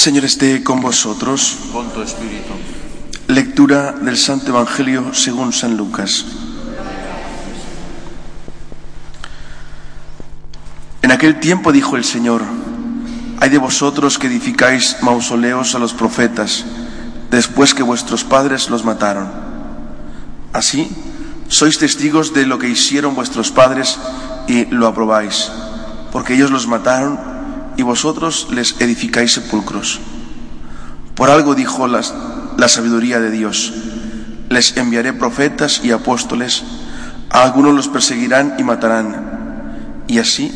Señor esté con vosotros. Con tu espíritu. Lectura del Santo Evangelio según San Lucas. En aquel tiempo dijo el Señor, hay de vosotros que edificáis mausoleos a los profetas, después que vuestros padres los mataron. Así, sois testigos de lo que hicieron vuestros padres y lo aprobáis, porque ellos los mataron y vosotros les edificáis sepulcros. Por algo dijo la sabiduría de Dios, les enviaré profetas y apóstoles, a algunos los perseguirán y matarán, y así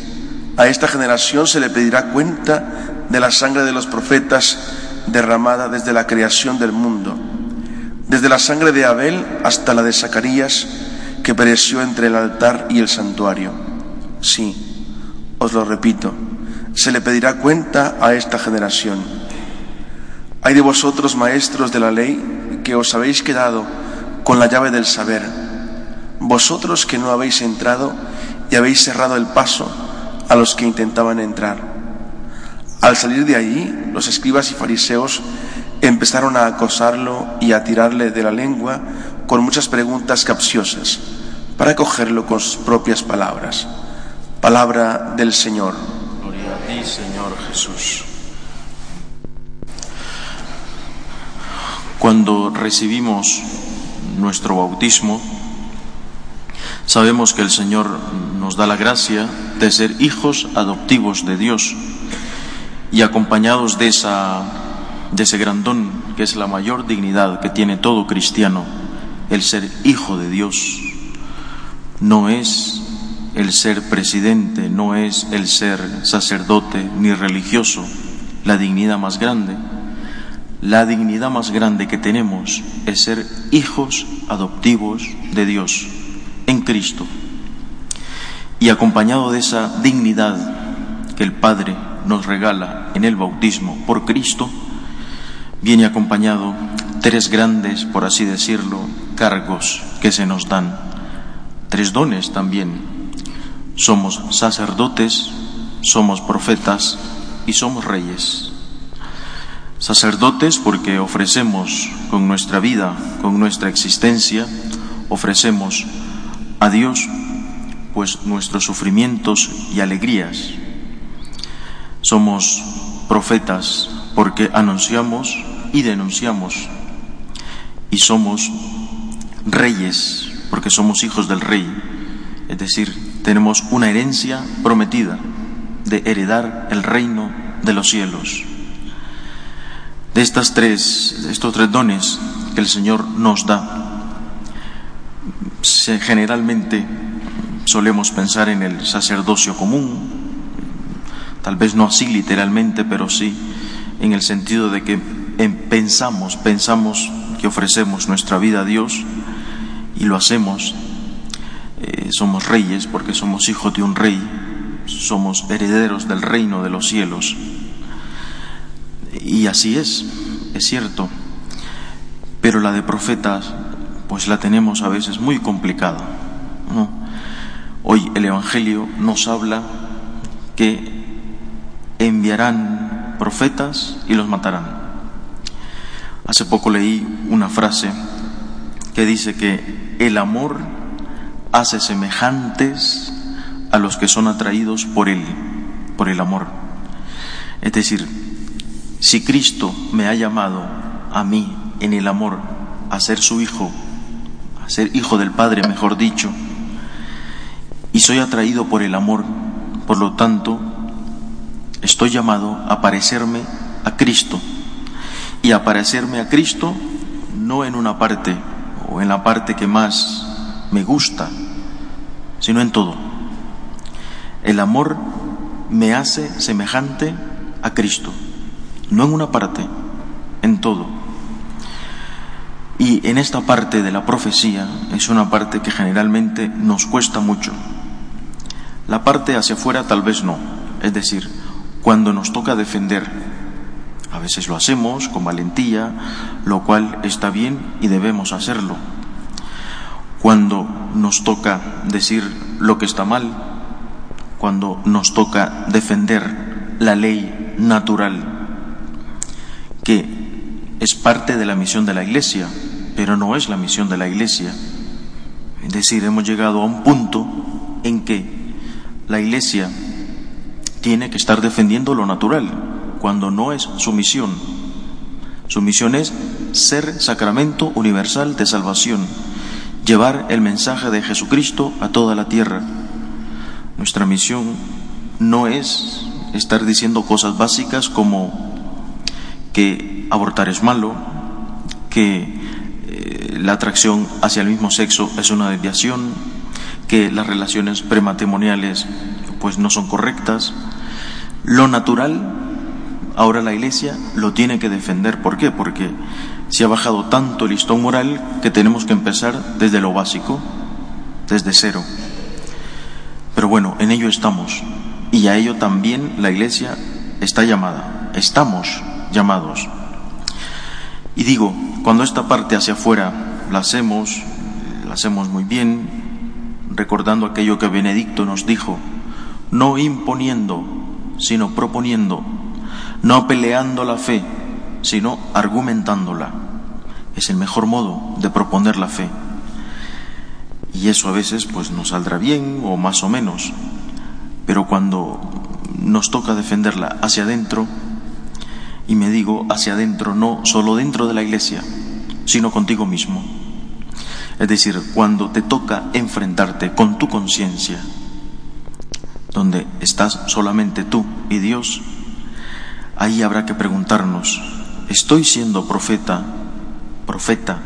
a esta generación se le pedirá cuenta de la sangre de los profetas derramada desde la creación del mundo, desde la sangre de Abel hasta la de Zacarías, que pereció entre el altar y el santuario. Sí, os lo repito, se le pedirá cuenta a esta generación. Hay de vosotros, maestros de la ley, que os habéis quedado con la llave del saber, vosotros que no habéis entrado y habéis cerrado el paso a los que intentaban entrar. Al salir de allí, los escribas y fariseos empezaron a acosarlo y a tirarle de la lengua con muchas preguntas capciosas para cogerlo con sus propias palabras. Palabra del Señor. Señor Jesús. Cuando recibimos nuestro bautismo, sabemos que el Señor nos da la gracia de ser hijos adoptivos de Dios y acompañados de, de ese grandón que es la mayor dignidad que tiene todo cristiano, el ser hijo de Dios. No es el ser presidente, no es el ser sacerdote ni religioso la dignidad más grande. La dignidad más grande que tenemos es ser hijos adoptivos de Dios en Cristo. Y acompañado de esa dignidad que el Padre nos regala en el bautismo por Cristo, viene acompañado tres grandes, por así decirlo, cargos que se nos dan, tres dones también somos sacerdotes, somos profetas y somos reyes. Sacerdotes porque ofrecemos con nuestra vida, con nuestra existencia, ofrecemos a Dios pues nuestros sufrimientos y alegrías. Somos profetas porque anunciamos y denunciamos. Y somos reyes porque somos hijos del rey, es decir, tenemos una herencia prometida de heredar el reino de los cielos. De estas tres, estos tres dones que el Señor nos da, generalmente solemos pensar en el sacerdocio común, tal vez no así literalmente, pero sí en el sentido de que pensamos, pensamos que ofrecemos nuestra vida a Dios y lo hacemos eh, somos reyes porque somos hijos de un rey, somos herederos del reino de los cielos. Y así es, es cierto. Pero la de profetas, pues la tenemos a veces muy complicada. Hoy el Evangelio nos habla que enviarán profetas y los matarán. Hace poco leí una frase que dice que el amor hace semejantes a los que son atraídos por Él, por el amor. Es decir, si Cristo me ha llamado a mí en el amor a ser su hijo, a ser hijo del Padre, mejor dicho, y soy atraído por el amor, por lo tanto, estoy llamado a parecerme a Cristo. Y a parecerme a Cristo no en una parte o en la parte que más me gusta, sino en todo. El amor me hace semejante a Cristo, no en una parte, en todo. Y en esta parte de la profecía es una parte que generalmente nos cuesta mucho. La parte hacia afuera tal vez no, es decir, cuando nos toca defender, a veces lo hacemos con valentía, lo cual está bien y debemos hacerlo cuando nos toca decir lo que está mal, cuando nos toca defender la ley natural. que es parte de la misión de la Iglesia, pero no es la misión de la Iglesia. Es decir, hemos llegado a un punto en que la Iglesia tiene que estar defendiendo lo natural, cuando no es su misión. Su misión es ser sacramento universal de salvación, llevar el mensaje de Jesucristo a toda la tierra. Nuestra misión no es estar diciendo cosas básicas como que abortar es malo, que eh, la atracción hacia el mismo sexo es una desviación, que las relaciones prematrimoniales pues no son correctas. Lo natural, ahora la Iglesia lo tiene que defender. ¿Por qué? Porque se ha bajado tanto el listón moral que tenemos que empezar desde lo básico, desde cero. Pero bueno, en ello estamos. Y a ello también la Iglesia está llamada. Estamos llamados. Y digo, cuando esta parte hacia afuera la hacemos, la hacemos muy bien, recordando aquello que Benedicto nos dijo, no imponiendo, sino proponiendo, no peleando la fe, sino argumentándola. Es el mejor modo de proponer la fe. Y eso a veces pues nos saldrá bien o más o menos. Pero cuando nos toca defenderla hacia adentro, y me digo hacia adentro, no solo dentro de la iglesia, sino contigo mismo. Es decir, cuando te toca enfrentarte con tu conciencia, donde estás solamente tú y Dios, ahí habrá que preguntarnos, ¿estoy siendo profeta, profeta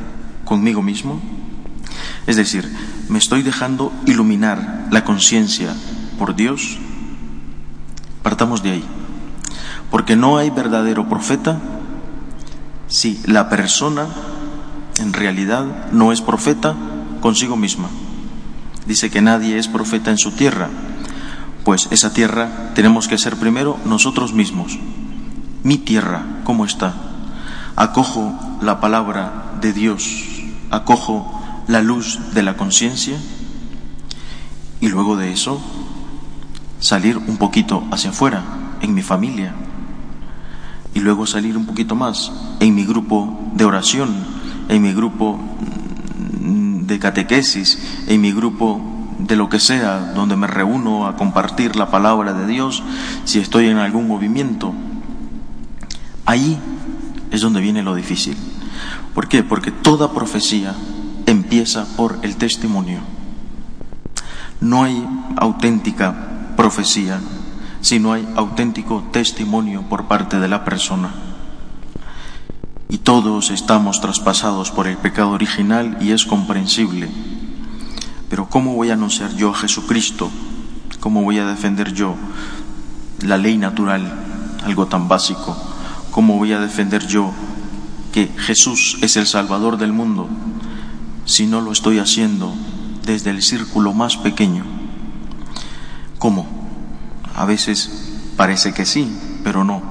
conmigo mismo? Es decir, ¿me estoy dejando iluminar la conciencia por Dios? Partamos de ahí. Porque no hay verdadero profeta si la persona en realidad no es profeta consigo misma. Dice que nadie es profeta en su tierra. Pues esa tierra tenemos que ser primero nosotros mismos. Mi tierra, ¿cómo está? Acojo la palabra de Dios, acojo la luz de la conciencia y luego de eso salir un poquito hacia afuera, en mi familia, y luego salir un poquito más en mi grupo de oración, en mi grupo de catequesis, en mi grupo de lo que sea, donde me reúno a compartir la palabra de Dios, si estoy en algún movimiento. Ahí es donde viene lo difícil. ¿Por qué? Porque toda profecía empieza por el testimonio. No hay auténtica profecía si no hay auténtico testimonio por parte de la persona. Y todos estamos traspasados por el pecado original y es comprensible. Pero ¿cómo voy a anunciar yo a Jesucristo? ¿Cómo voy a defender yo la ley natural, algo tan básico? ¿Cómo voy a defender yo que Jesús es el Salvador del mundo si no lo estoy haciendo desde el círculo más pequeño? ¿Cómo? A veces parece que sí, pero no.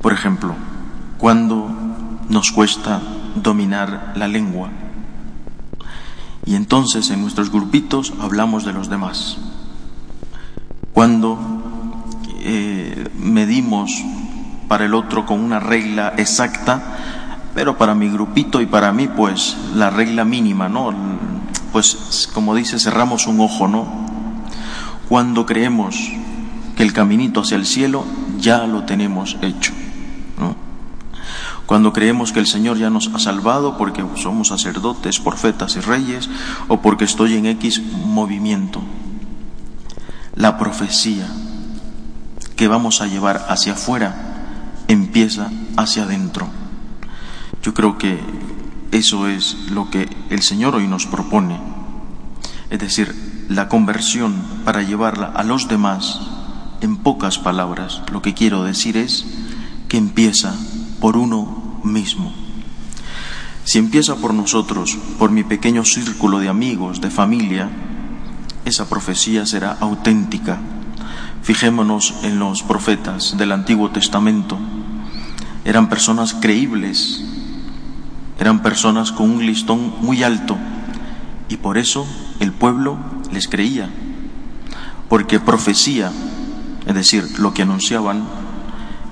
Por ejemplo, cuando nos cuesta dominar la lengua y entonces en nuestros grupitos hablamos de los demás. Cuando eh, medimos para el otro con una regla exacta, pero para mi grupito y para mí pues la regla mínima, ¿no? Pues como dice, cerramos un ojo, ¿no? Cuando creemos el caminito hacia el cielo ya lo tenemos hecho. Cuando creemos que el Señor ya nos ha salvado porque somos sacerdotes, profetas y reyes o porque estoy en X movimiento. La profecía que vamos a llevar hacia afuera empieza hacia adentro. Yo creo que eso es lo que el Señor hoy nos propone. Es decir, la conversión para llevarla a los demás en pocas palabras, lo que quiero decir es que empieza por uno mismo. Si empieza por nosotros, por mi pequeño círculo de amigos, de familia, esa profecía será auténtica. Fijémonos en los profetas del Antiguo Testamento. Eran personas creíbles, eran personas con un listón muy alto y por eso el pueblo les creía, porque profecía es decir, lo que anunciaban,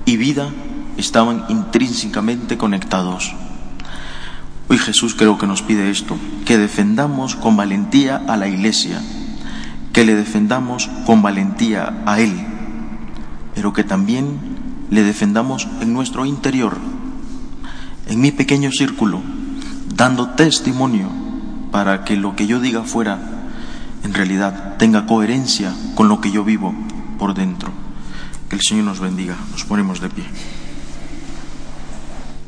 y vida estaban intrínsecamente conectados. Hoy Jesús creo que nos pide esto, que defendamos con valentía a la Iglesia, que le defendamos con valentía a Él, pero que también le defendamos en nuestro interior, en mi pequeño círculo, dando testimonio para que lo que yo diga fuera en realidad tenga coherencia con lo que yo vivo por dentro. Que el Señor nos bendiga. Nos ponemos de pie.